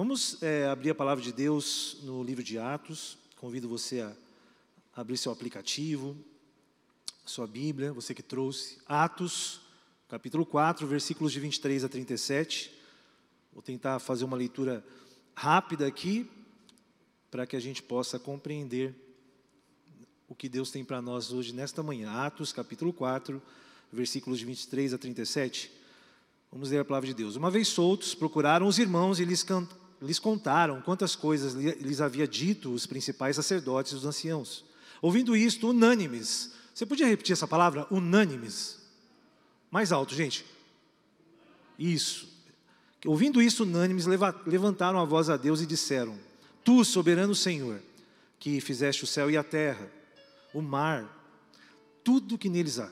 Vamos é, abrir a palavra de Deus no livro de Atos. Convido você a abrir seu aplicativo, sua Bíblia, você que trouxe. Atos, capítulo 4, versículos de 23 a 37. Vou tentar fazer uma leitura rápida aqui, para que a gente possa compreender o que Deus tem para nós hoje, nesta manhã. Atos, capítulo 4, versículos de 23 a 37. Vamos ler a palavra de Deus. Uma vez soltos, procuraram os irmãos e lhes, lhes contaram quantas coisas lhes havia dito os principais sacerdotes e os anciãos. Ouvindo isto, unânimes. Você podia repetir essa palavra? Unânimes. Mais alto, gente. Isso. Ouvindo isso, unânimes, levantaram a voz a Deus e disseram: Tu, soberano Senhor, que fizeste o céu e a terra, o mar, tudo que neles há,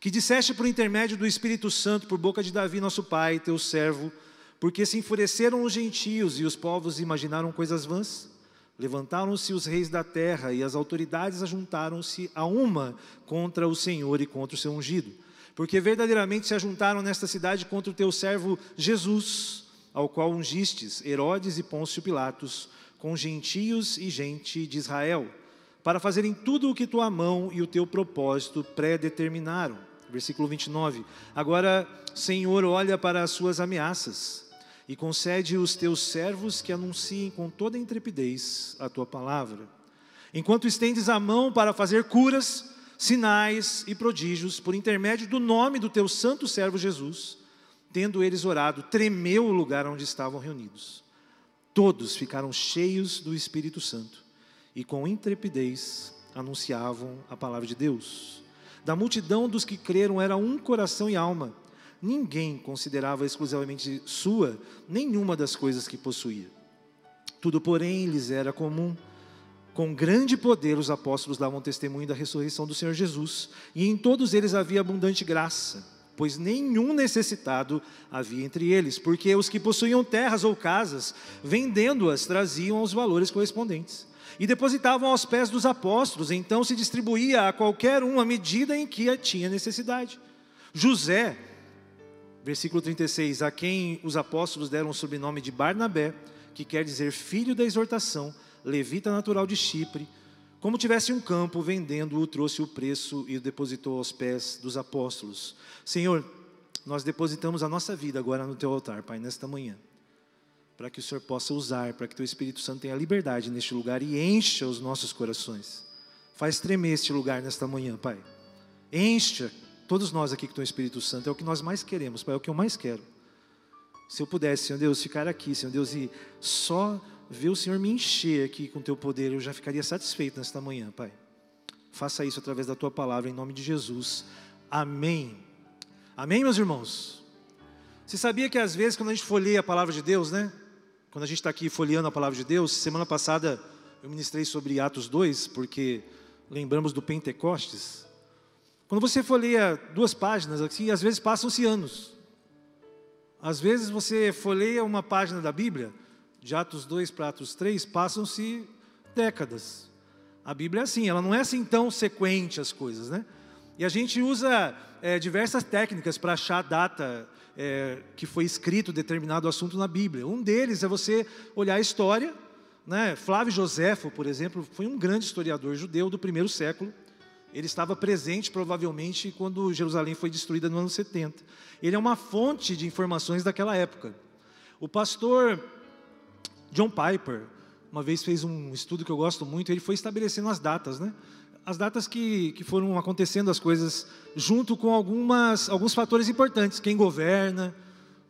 que disseste por intermédio do Espírito Santo, por boca de Davi, nosso pai, teu servo, porque se enfureceram os gentios e os povos imaginaram coisas vãs. Levantaram-se os reis da terra e as autoridades ajuntaram-se a uma contra o Senhor e contra o seu ungido. Porque verdadeiramente se ajuntaram nesta cidade contra o teu servo Jesus, ao qual ungistes Herodes e Pôncio Pilatos, com gentios e gente de Israel, para fazerem tudo o que tua mão e o teu propósito predeterminaram. Versículo 29. Agora, Senhor, olha para as suas ameaças e concede os teus servos que anunciem com toda intrepidez a tua palavra. Enquanto estendes a mão para fazer curas, sinais e prodígios por intermédio do nome do teu santo servo Jesus, tendo eles orado, tremeu o lugar onde estavam reunidos. Todos ficaram cheios do Espírito Santo e com intrepidez anunciavam a palavra de Deus. Da multidão dos que creram era um coração e alma ninguém considerava exclusivamente sua nenhuma das coisas que possuía. Tudo, porém, lhes era comum. Com grande poder, os apóstolos davam testemunho da ressurreição do Senhor Jesus, e em todos eles havia abundante graça, pois nenhum necessitado havia entre eles, porque os que possuíam terras ou casas, vendendo-as, traziam os valores correspondentes e depositavam aos pés dos apóstolos, então se distribuía a qualquer um à medida em que tinha necessidade. José, Versículo 36: A quem os apóstolos deram o sobrenome de Barnabé, que quer dizer filho da exortação, levita natural de Chipre, como tivesse um campo, vendendo-o, trouxe o preço e o depositou aos pés dos apóstolos. Senhor, nós depositamos a nossa vida agora no teu altar, Pai, nesta manhã, para que o Senhor possa usar, para que teu Espírito Santo tenha liberdade neste lugar e encha os nossos corações. Faz tremer este lugar nesta manhã, Pai. Encha Todos nós aqui que estão no Espírito Santo, é o que nós mais queremos, Pai, é o que eu mais quero. Se eu pudesse, Senhor Deus, ficar aqui, Senhor Deus, e só ver o Senhor me encher aqui com o teu poder, eu já ficaria satisfeito nesta manhã, Pai. Faça isso através da tua palavra, em nome de Jesus. Amém. Amém, meus irmãos? Você sabia que às vezes, quando a gente folheia a palavra de Deus, né? Quando a gente está aqui folheando a palavra de Deus, semana passada eu ministrei sobre Atos 2, porque lembramos do Pentecostes. Quando você folheia duas páginas, assim, às vezes passam-se anos. Às vezes você folheia uma página da Bíblia, de Atos 2 para Atos 3, passam-se décadas. A Bíblia é assim, ela não é assim tão sequente as coisas, né? E a gente usa é, diversas técnicas para achar a data é, que foi escrito determinado assunto na Bíblia. Um deles é você olhar a história. Né? Flávio Joséfo, por exemplo, foi um grande historiador judeu do primeiro século. Ele estava presente, provavelmente, quando Jerusalém foi destruída no ano 70. Ele é uma fonte de informações daquela época. O pastor John Piper, uma vez fez um estudo que eu gosto muito, ele foi estabelecendo as datas, né? As datas que, que foram acontecendo as coisas, junto com algumas, alguns fatores importantes, quem governa,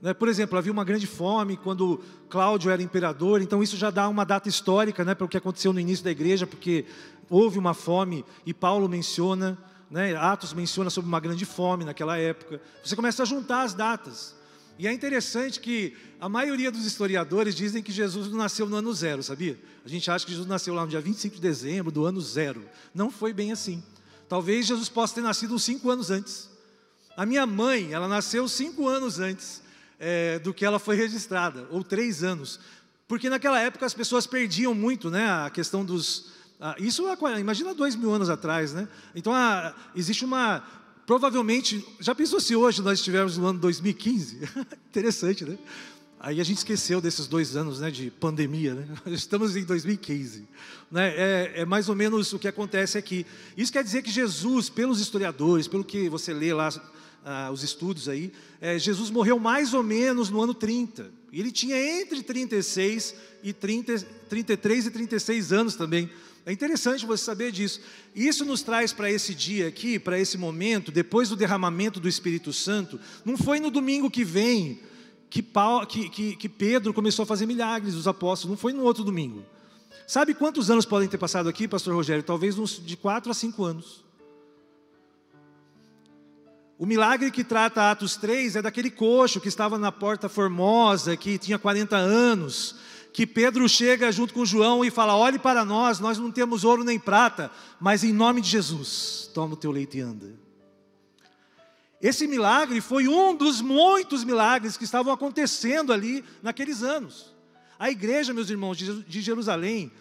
né? Por exemplo, havia uma grande fome quando Cláudio era imperador, então isso já dá uma data histórica né, para o que aconteceu no início da igreja, porque houve uma fome e Paulo menciona, né, Atos menciona sobre uma grande fome naquela época. Você começa a juntar as datas. E é interessante que a maioria dos historiadores dizem que Jesus não nasceu no ano zero, sabia? A gente acha que Jesus nasceu lá no dia 25 de dezembro do ano zero. Não foi bem assim. Talvez Jesus possa ter nascido uns cinco anos antes. A minha mãe, ela nasceu cinco anos antes é, do que ela foi registrada, ou três anos. Porque naquela época as pessoas perdiam muito né, a questão dos. isso, imagina dois mil anos atrás, né? Então, existe uma. Provavelmente, já pensou se hoje nós estivermos no ano 2015? Interessante, né? Aí a gente esqueceu desses dois anos né, de pandemia, né? estamos em 2015. Né? É, é, mais ou menos o que acontece aqui. Isso quer dizer que Jesus, pelos historiadores, pelo que você lê lá, ah, os estudos aí, é, Jesus morreu mais ou menos no ano 30. E ele tinha entre 36 e 30, 33 e 36 anos também. É interessante você saber disso. Isso nos traz para esse dia aqui, para esse momento, depois do derramamento do Espírito Santo. Não foi no domingo que vem que, Paulo, que, que, que Pedro começou a fazer milagres, os apóstolos, não foi no outro domingo. Sabe quantos anos podem ter passado aqui, pastor Rogério? Talvez uns de quatro a cinco anos. O milagre que trata Atos 3 é daquele coxo que estava na porta formosa, que tinha 40 anos, que Pedro chega junto com João e fala: Olhe para nós, nós não temos ouro nem prata, mas em nome de Jesus, toma o teu leite e anda. Esse milagre foi um dos muitos milagres que estavam acontecendo ali naqueles anos. A igreja, meus irmãos, de Jerusalém,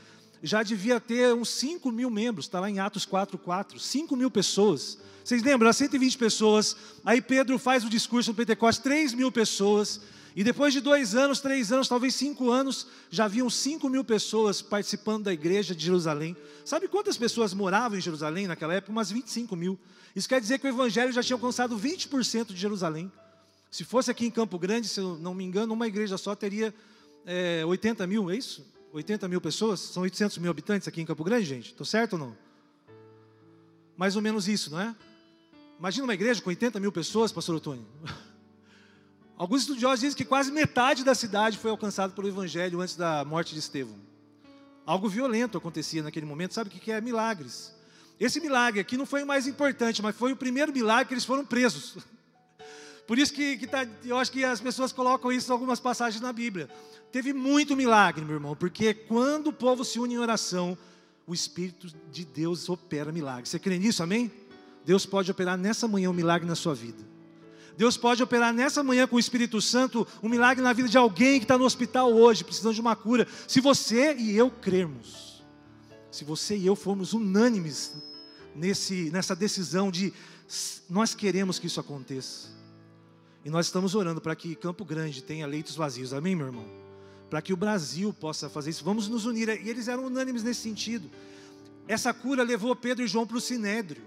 já devia ter uns 5 mil membros, está lá em Atos 4,4, 5 mil pessoas. Vocês lembram? 120 pessoas. Aí Pedro faz o discurso do Pentecostes, 3 mil pessoas. E depois de dois anos, três anos, talvez cinco anos, já haviam cinco mil pessoas participando da igreja de Jerusalém. Sabe quantas pessoas moravam em Jerusalém naquela época? Umas 25 mil. Isso quer dizer que o evangelho já tinha alcançado 20% de Jerusalém. Se fosse aqui em Campo Grande, se eu não me engano, uma igreja só teria é, 80 mil, é isso? 80 mil pessoas? São 800 mil habitantes aqui em Campo Grande, gente? Estou certo ou não? Mais ou menos isso, não é? Imagina uma igreja com 80 mil pessoas, pastor Otônio. Alguns estudiosos dizem que quase metade da cidade foi alcançada pelo Evangelho antes da morte de Estevão. Algo violento acontecia naquele momento, sabe o que é milagres? Esse milagre aqui não foi o mais importante, mas foi o primeiro milagre que eles foram presos. Por isso que, que tá, eu acho que as pessoas colocam isso em algumas passagens na Bíblia. Teve muito milagre, meu irmão, porque quando o povo se une em oração, o Espírito de Deus opera milagres. Você crê nisso, amém? Deus pode operar nessa manhã um milagre na sua vida. Deus pode operar nessa manhã com o Espírito Santo um milagre na vida de alguém que está no hospital hoje, precisando de uma cura. Se você e eu crermos, se você e eu formos unânimes nesse, nessa decisão de nós queremos que isso aconteça. E nós estamos orando para que Campo Grande tenha leitos vazios, amém, meu irmão? Para que o Brasil possa fazer isso. Vamos nos unir. E eles eram unânimes nesse sentido. Essa cura levou Pedro e João para o Sinédrio.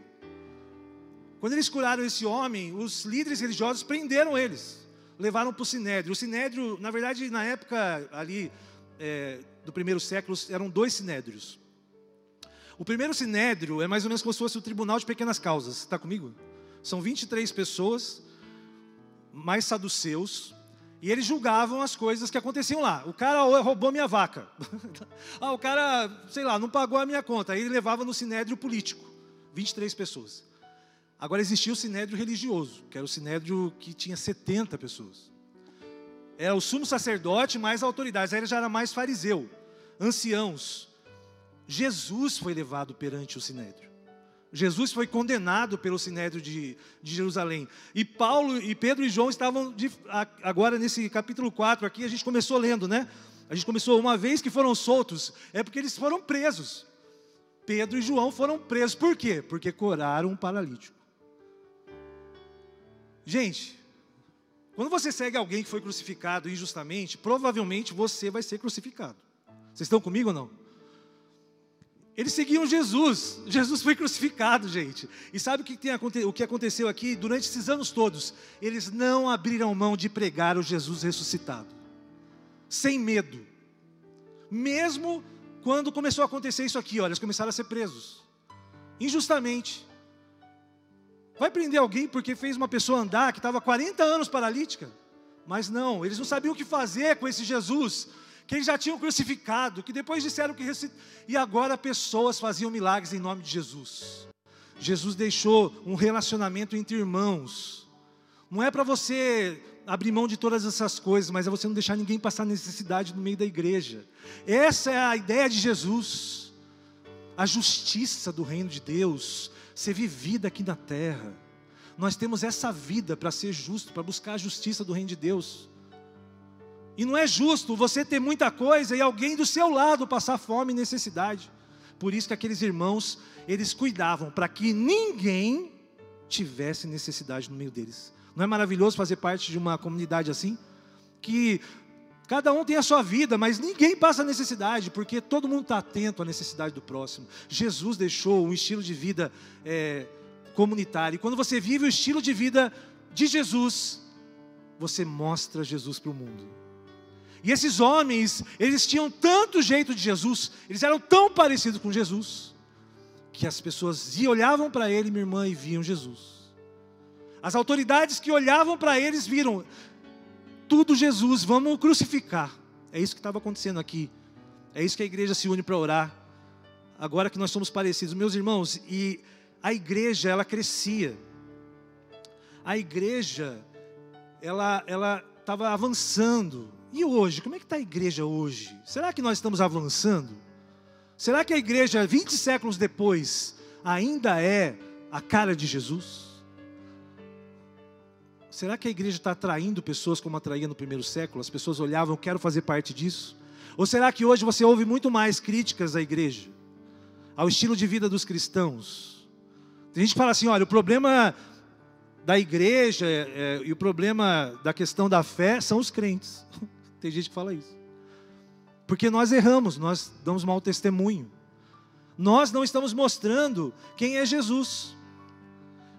Quando eles curaram esse homem, os líderes religiosos prenderam eles, levaram para o Sinédrio. O Sinédrio, na verdade, na época ali é, do primeiro século, eram dois Sinédrios. O primeiro Sinédrio é mais ou menos como se fosse o tribunal de pequenas causas. Está comigo? São 23 pessoas, mais saduceus, e eles julgavam as coisas que aconteciam lá. O cara roubou minha vaca. ah, o cara, sei lá, não pagou a minha conta. Aí ele levava no sinédrio político. 23 pessoas. Agora existia o sinédrio religioso, que era o sinédrio que tinha 70 pessoas. Era o sumo sacerdote mais autoridades, aí ele já era mais fariseu, anciãos. Jesus foi levado perante o sinédrio. Jesus foi condenado pelo sinédrio de, de Jerusalém. E Paulo e Pedro e João estavam de, agora nesse capítulo 4 aqui, a gente começou lendo, né? A gente começou uma vez que foram soltos, é porque eles foram presos. Pedro e João foram presos. Por quê? Porque curaram um paralítico. Gente, quando você segue alguém que foi crucificado injustamente, provavelmente você vai ser crucificado. Vocês estão comigo ou não? Eles seguiam Jesus. Jesus foi crucificado, gente. E sabe o que, tem, o que aconteceu aqui? Durante esses anos todos, eles não abriram mão de pregar o Jesus ressuscitado. Sem medo. Mesmo quando começou a acontecer isso aqui, olha, eles começaram a ser presos. Injustamente. Vai prender alguém porque fez uma pessoa andar que estava 40 anos paralítica? Mas não, eles não sabiam o que fazer com esse Jesus, que eles já tinham crucificado, que depois disseram que e agora pessoas faziam milagres em nome de Jesus. Jesus deixou um relacionamento entre irmãos. Não é para você abrir mão de todas essas coisas, mas é você não deixar ninguém passar necessidade no meio da igreja. Essa é a ideia de Jesus. A justiça do reino de Deus, ser vivida aqui na terra. Nós temos essa vida para ser justo, para buscar a justiça do reino de Deus. E não é justo você ter muita coisa e alguém do seu lado passar fome e necessidade. Por isso que aqueles irmãos, eles cuidavam para que ninguém tivesse necessidade no meio deles. Não é maravilhoso fazer parte de uma comunidade assim? Que Cada um tem a sua vida, mas ninguém passa necessidade, porque todo mundo está atento à necessidade do próximo. Jesus deixou um estilo de vida é, comunitário. E quando você vive o estilo de vida de Jesus, você mostra Jesus para o mundo. E esses homens, eles tinham tanto jeito de Jesus, eles eram tão parecidos com Jesus, que as pessoas olhavam para ele, minha irmã, e viam Jesus. As autoridades que olhavam para eles viram, tudo Jesus, vamos crucificar. É isso que estava acontecendo aqui. É isso que a igreja se une para orar. Agora que nós somos parecidos, meus irmãos, e a igreja ela crescia. A igreja ela ela estava avançando. E hoje, como é que está a igreja hoje? Será que nós estamos avançando? Será que a igreja, 20 séculos depois, ainda é a cara de Jesus? Será que a igreja está atraindo pessoas como atraía no primeiro século? As pessoas olhavam, eu quero fazer parte disso? Ou será que hoje você ouve muito mais críticas à igreja, ao estilo de vida dos cristãos? Tem gente que fala assim: olha, o problema da igreja é, é, e o problema da questão da fé são os crentes. Tem gente que fala isso. Porque nós erramos, nós damos mau testemunho. Nós não estamos mostrando quem é Jesus.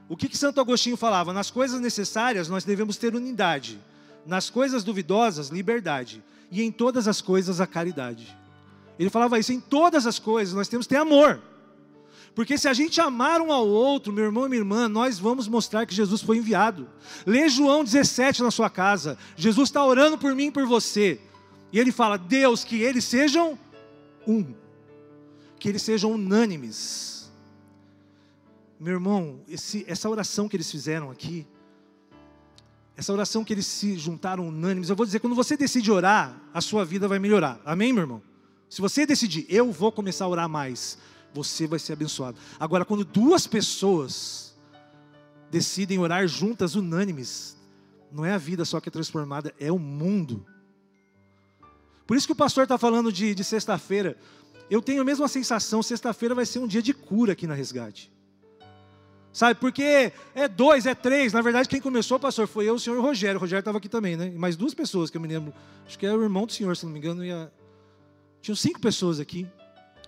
O que, que Santo Agostinho falava? Nas coisas necessárias nós devemos ter unidade, nas coisas duvidosas, liberdade, e em todas as coisas a caridade. Ele falava isso, em todas as coisas nós temos que ter amor. Porque se a gente amar um ao outro, meu irmão e minha irmã, nós vamos mostrar que Jesus foi enviado. Lê João 17 na sua casa. Jesus está orando por mim e por você. E ele fala: Deus, que eles sejam um. Que eles sejam unânimes meu irmão, esse, essa oração que eles fizeram aqui, essa oração que eles se juntaram unânimes, eu vou dizer, quando você decide orar, a sua vida vai melhorar. Amém, meu irmão? Se você decidir, eu vou começar a orar mais, você vai ser abençoado. Agora, quando duas pessoas decidem orar juntas, unânimes, não é a vida só que é transformada, é o mundo. Por isso que o pastor está falando de, de sexta-feira. Eu tenho a mesma sensação, sexta-feira vai ser um dia de cura aqui na resgate. Sabe, porque é dois, é três. Na verdade, quem começou, pastor, foi eu, o senhor e o Rogério. O Rogério estava aqui também, né? Mais duas pessoas que eu me lembro. Acho que é o irmão do senhor, se não me engano. A... Tinham cinco pessoas aqui.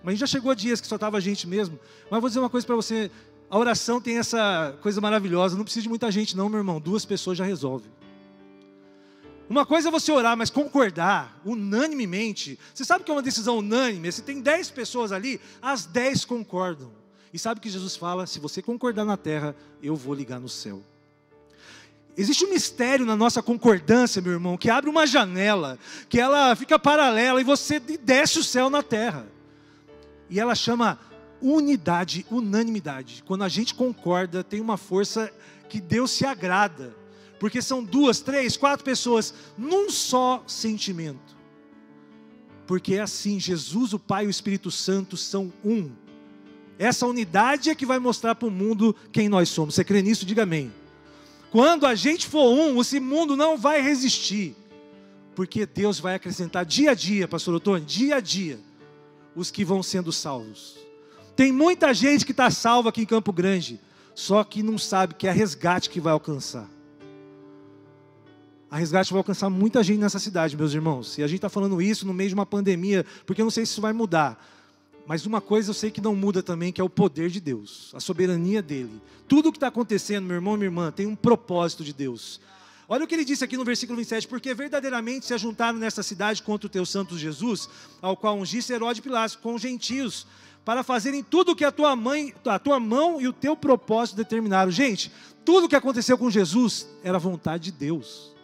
Mas a gente já chegou a dias que só estava a gente mesmo. Mas vou dizer uma coisa para você. A oração tem essa coisa maravilhosa. Não precisa de muita gente, não, meu irmão. Duas pessoas já resolve. Uma coisa é você orar, mas concordar unanimemente. Você sabe que é uma decisão unânime? Se tem dez pessoas ali, as dez concordam. E sabe que Jesus fala? Se você concordar na terra, eu vou ligar no céu. Existe um mistério na nossa concordância, meu irmão, que abre uma janela, que ela fica paralela e você desce o céu na terra. E ela chama unidade, unanimidade. Quando a gente concorda, tem uma força que Deus se agrada, porque são duas, três, quatro pessoas num só sentimento. Porque é assim, Jesus, o Pai e o Espírito Santo são um. Essa unidade é que vai mostrar para o mundo quem nós somos. Você crê nisso? Diga amém. Quando a gente for um, esse mundo não vai resistir. Porque Deus vai acrescentar dia a dia, pastor Otônio, dia a dia, os que vão sendo salvos. Tem muita gente que está salva aqui em Campo Grande, só que não sabe que é resgate que vai alcançar. A resgate vai alcançar muita gente nessa cidade, meus irmãos. E a gente está falando isso no meio de uma pandemia, porque eu não sei se isso vai mudar. Mas uma coisa eu sei que não muda também, que é o poder de Deus, a soberania dele. Tudo o que está acontecendo, meu irmão e minha irmã, tem um propósito de Deus. Olha o que ele disse aqui no versículo 27, porque verdadeiramente se ajuntaram nesta cidade contra o teu santo Jesus, ao qual ungisse Herodes Pilatos, com os gentios, para fazerem tudo o que a tua, mãe, a tua mão e o teu propósito determinaram. Gente, tudo o que aconteceu com Jesus era vontade de Deus.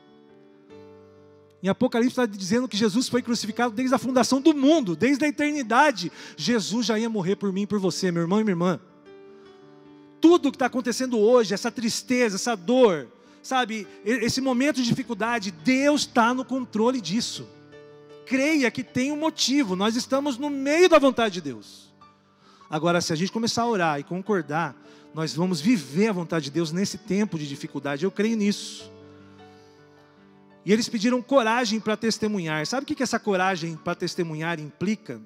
Em Apocalipse está dizendo que Jesus foi crucificado desde a fundação do mundo, desde a eternidade. Jesus já ia morrer por mim e por você, meu irmão e minha irmã. Tudo que está acontecendo hoje, essa tristeza, essa dor, sabe, esse momento de dificuldade, Deus está no controle disso. Creia que tem um motivo, nós estamos no meio da vontade de Deus. Agora, se a gente começar a orar e concordar, nós vamos viver a vontade de Deus nesse tempo de dificuldade, eu creio nisso. E eles pediram coragem para testemunhar. Sabe o que essa coragem para testemunhar implica?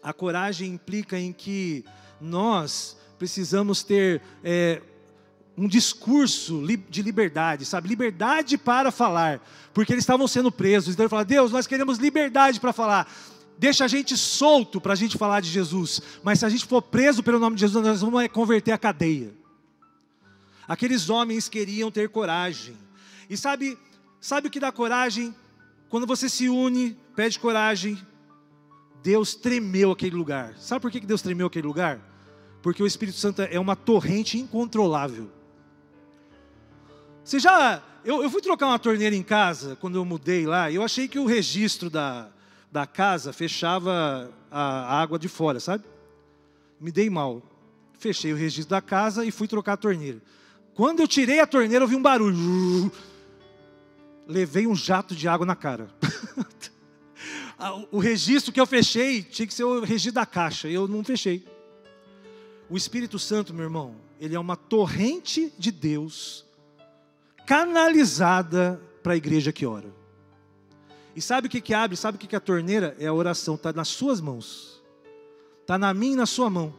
A coragem implica em que nós precisamos ter é, um discurso de liberdade, sabe? Liberdade para falar, porque eles estavam sendo presos. Então ele fala: Deus, nós queremos liberdade para falar. Deixa a gente solto para a gente falar de Jesus. Mas se a gente for preso pelo nome de Jesus, nós vamos converter a cadeia. Aqueles homens queriam ter coragem. E sabe, sabe o que dá coragem? Quando você se une, pede coragem. Deus tremeu aquele lugar. Sabe por que Deus tremeu aquele lugar? Porque o Espírito Santo é uma torrente incontrolável. Você já. Eu, eu fui trocar uma torneira em casa quando eu mudei lá, e eu achei que o registro da, da casa fechava a água de fora, sabe? Me dei mal. Fechei o registro da casa e fui trocar a torneira. Quando eu tirei a torneira, eu vi um barulho. Levei um jato de água na cara. o registro que eu fechei tinha que ser o registro da caixa, eu não fechei. O Espírito Santo, meu irmão, ele é uma torrente de Deus canalizada para a igreja que ora. E sabe o que, que abre? Sabe o que, que a torneira? É a oração, está nas suas mãos. Está na minha e na sua mão.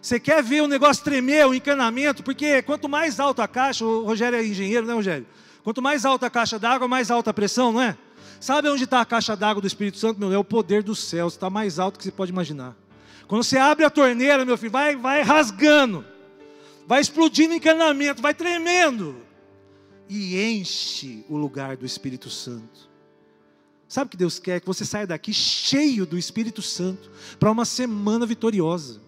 Você quer ver o negócio tremer, o encanamento? Porque quanto mais alta a caixa, o Rogério é engenheiro, né, Rogério? Quanto mais alta a caixa d'água, mais alta a pressão, não é? Sabe onde está a caixa d'água do Espírito Santo? Meu? É o poder dos céus, está mais alto que você pode imaginar. Quando você abre a torneira, meu filho, vai, vai rasgando, vai explodindo encanamento, vai tremendo e enche o lugar do Espírito Santo. Sabe o que Deus quer? Que você saia daqui cheio do Espírito Santo para uma semana vitoriosa.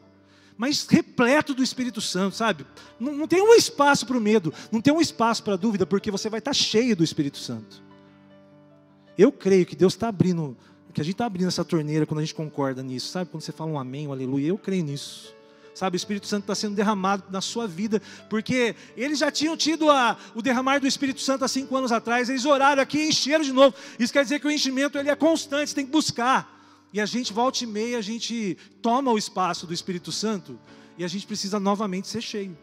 Mas repleto do Espírito Santo, sabe? Não, não tem um espaço para o medo, não tem um espaço para a dúvida, porque você vai estar cheio do Espírito Santo. Eu creio que Deus está abrindo, que a gente está abrindo essa torneira quando a gente concorda nisso, sabe? Quando você fala um amém, um aleluia, eu creio nisso sabe? O Espírito Santo está sendo derramado na sua vida, porque eles já tinham tido a, o derramar do Espírito Santo há cinco anos atrás, eles oraram aqui e encheram de novo. Isso quer dizer que o enchimento ele é constante, tem que buscar. E a gente, volta e meia, a gente toma o espaço do Espírito Santo e a gente precisa novamente ser cheio.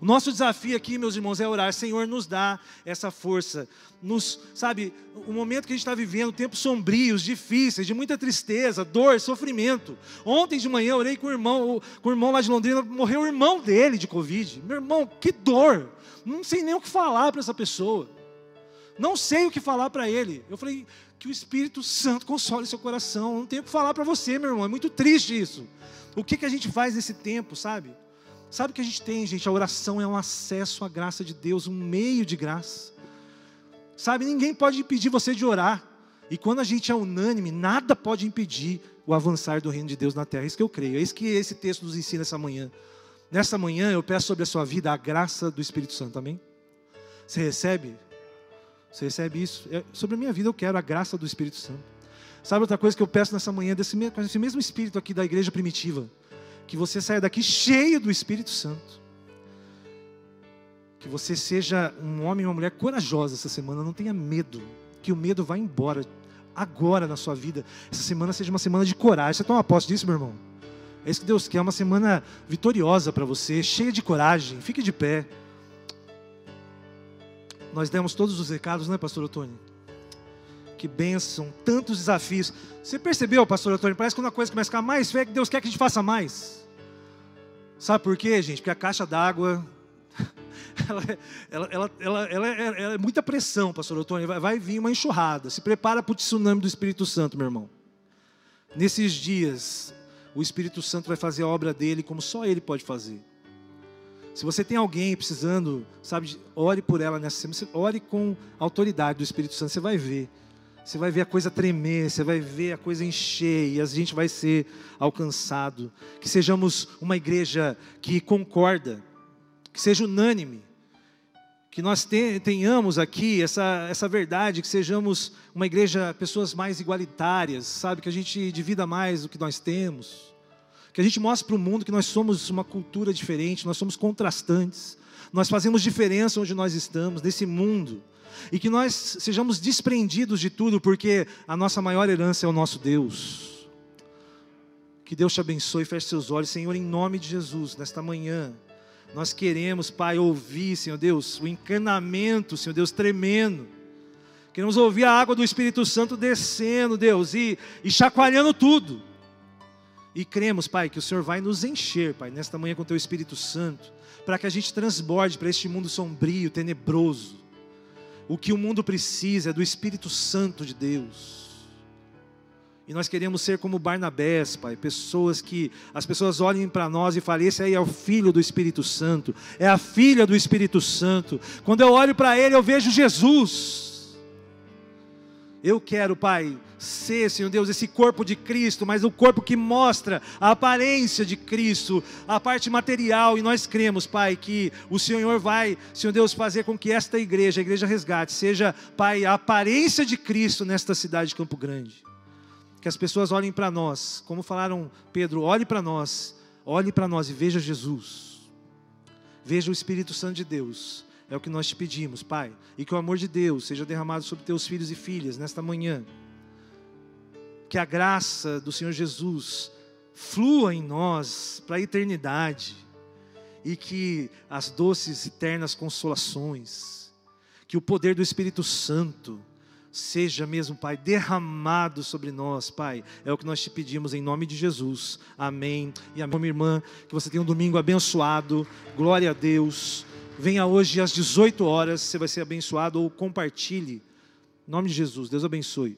O nosso desafio aqui, meus irmãos, é orar. Senhor, nos dá essa força. Nos, sabe, o momento que a gente está vivendo, tempos sombrios, difíceis, de muita tristeza, dor, sofrimento. Ontem de manhã eu orei com o irmão, com o irmão lá de Londrina, morreu o irmão dele de Covid. Meu irmão, que dor! Não sei nem o que falar para essa pessoa. Não sei o que falar para ele. Eu falei, que o Espírito Santo console seu coração. Não tenho o que falar para você, meu irmão. É muito triste isso. O que, que a gente faz nesse tempo, sabe? Sabe o que a gente tem, gente? A oração é um acesso à graça de Deus, um meio de graça. Sabe, ninguém pode impedir você de orar. E quando a gente é unânime, nada pode impedir o avançar do reino de Deus na terra. É isso que eu creio. É isso que esse texto nos ensina essa manhã. Nessa manhã eu peço sobre a sua vida a graça do Espírito Santo. Amém? Você recebe? Você recebe isso? É, sobre a minha vida eu quero a graça do Espírito Santo. Sabe outra coisa que eu peço nessa manhã, desse mesmo, esse mesmo Espírito aqui da igreja primitiva? Que você saia daqui cheio do Espírito Santo. Que você seja um homem e uma mulher corajosa essa semana, não tenha medo, que o medo vá embora agora na sua vida. Essa semana seja uma semana de coragem. Você toma posse disso, meu irmão? É isso que Deus quer, uma semana vitoriosa para você, cheia de coragem. Fique de pé. Nós demos todos os recados, né, pastor Otônio? Que bênção, tantos desafios. Você percebeu, pastor Antônio? Parece que quando a coisa começa a ficar mais feia, que Deus quer que a gente faça mais. Sabe por quê, gente? Porque a caixa d'água. Ela, ela, ela, ela, é, muita pressão, pastor Antônio. Vai, vir uma enxurrada. Se prepara para o tsunami do Espírito Santo, meu irmão. Nesses dias, o Espírito Santo vai fazer a obra dele como só ele pode fazer. Se você tem alguém precisando, sabe, ore por ela nessa semana, ore com autoridade do Espírito Santo, você vai ver. Você vai ver a coisa tremer, você vai ver a coisa encher e a gente vai ser alcançado. Que sejamos uma igreja que concorda, que seja unânime, que nós tenhamos aqui essa, essa verdade, que sejamos uma igreja, pessoas mais igualitárias, sabe? Que a gente divida mais o que nós temos que a gente mostre para o mundo que nós somos uma cultura diferente, nós somos contrastantes, nós fazemos diferença onde nós estamos, nesse mundo, e que nós sejamos desprendidos de tudo, porque a nossa maior herança é o nosso Deus. Que Deus te abençoe, feche seus olhos, Senhor, em nome de Jesus, nesta manhã. Nós queremos, Pai, ouvir, Senhor Deus, o encanamento, Senhor Deus, tremendo. Queremos ouvir a água do Espírito Santo descendo, Deus, e, e chacoalhando tudo E cremos, Pai, que o Senhor vai nos encher, Pai, nesta manhã com o Teu Espírito Santo, para que a gente transborde para este mundo sombrio, tenebroso. O que o mundo precisa é do Espírito Santo de Deus. E nós queremos ser como Barnabés, Pai, pessoas que as pessoas olhem para nós e falem: esse aí é o filho do Espírito Santo, é a filha do Espírito Santo. Quando eu olho para ele, eu vejo Jesus. Eu quero, Pai, ser, Senhor Deus, esse corpo de Cristo, mas o corpo que mostra a aparência de Cristo, a parte material, e nós cremos, Pai, que o Senhor vai, Senhor Deus, fazer com que esta igreja, a igreja resgate, seja, Pai, a aparência de Cristo nesta cidade de Campo Grande. Que as pessoas olhem para nós, como falaram Pedro, olhe para nós, olhe para nós e veja Jesus, veja o Espírito Santo de Deus, é o que nós te pedimos, Pai, e que o amor de Deus seja derramado sobre teus filhos e filhas nesta manhã, que a graça do Senhor Jesus flua em nós para a eternidade, e que as doces e eternas consolações, que o poder do Espírito Santo, seja mesmo, Pai, derramado sobre nós, Pai. É o que nós te pedimos em nome de Jesus. Amém. E amém. Minha irmã, que você tenha um domingo abençoado. Glória a Deus. Venha hoje às 18 horas, você vai ser abençoado ou compartilhe. Em nome de Jesus. Deus abençoe.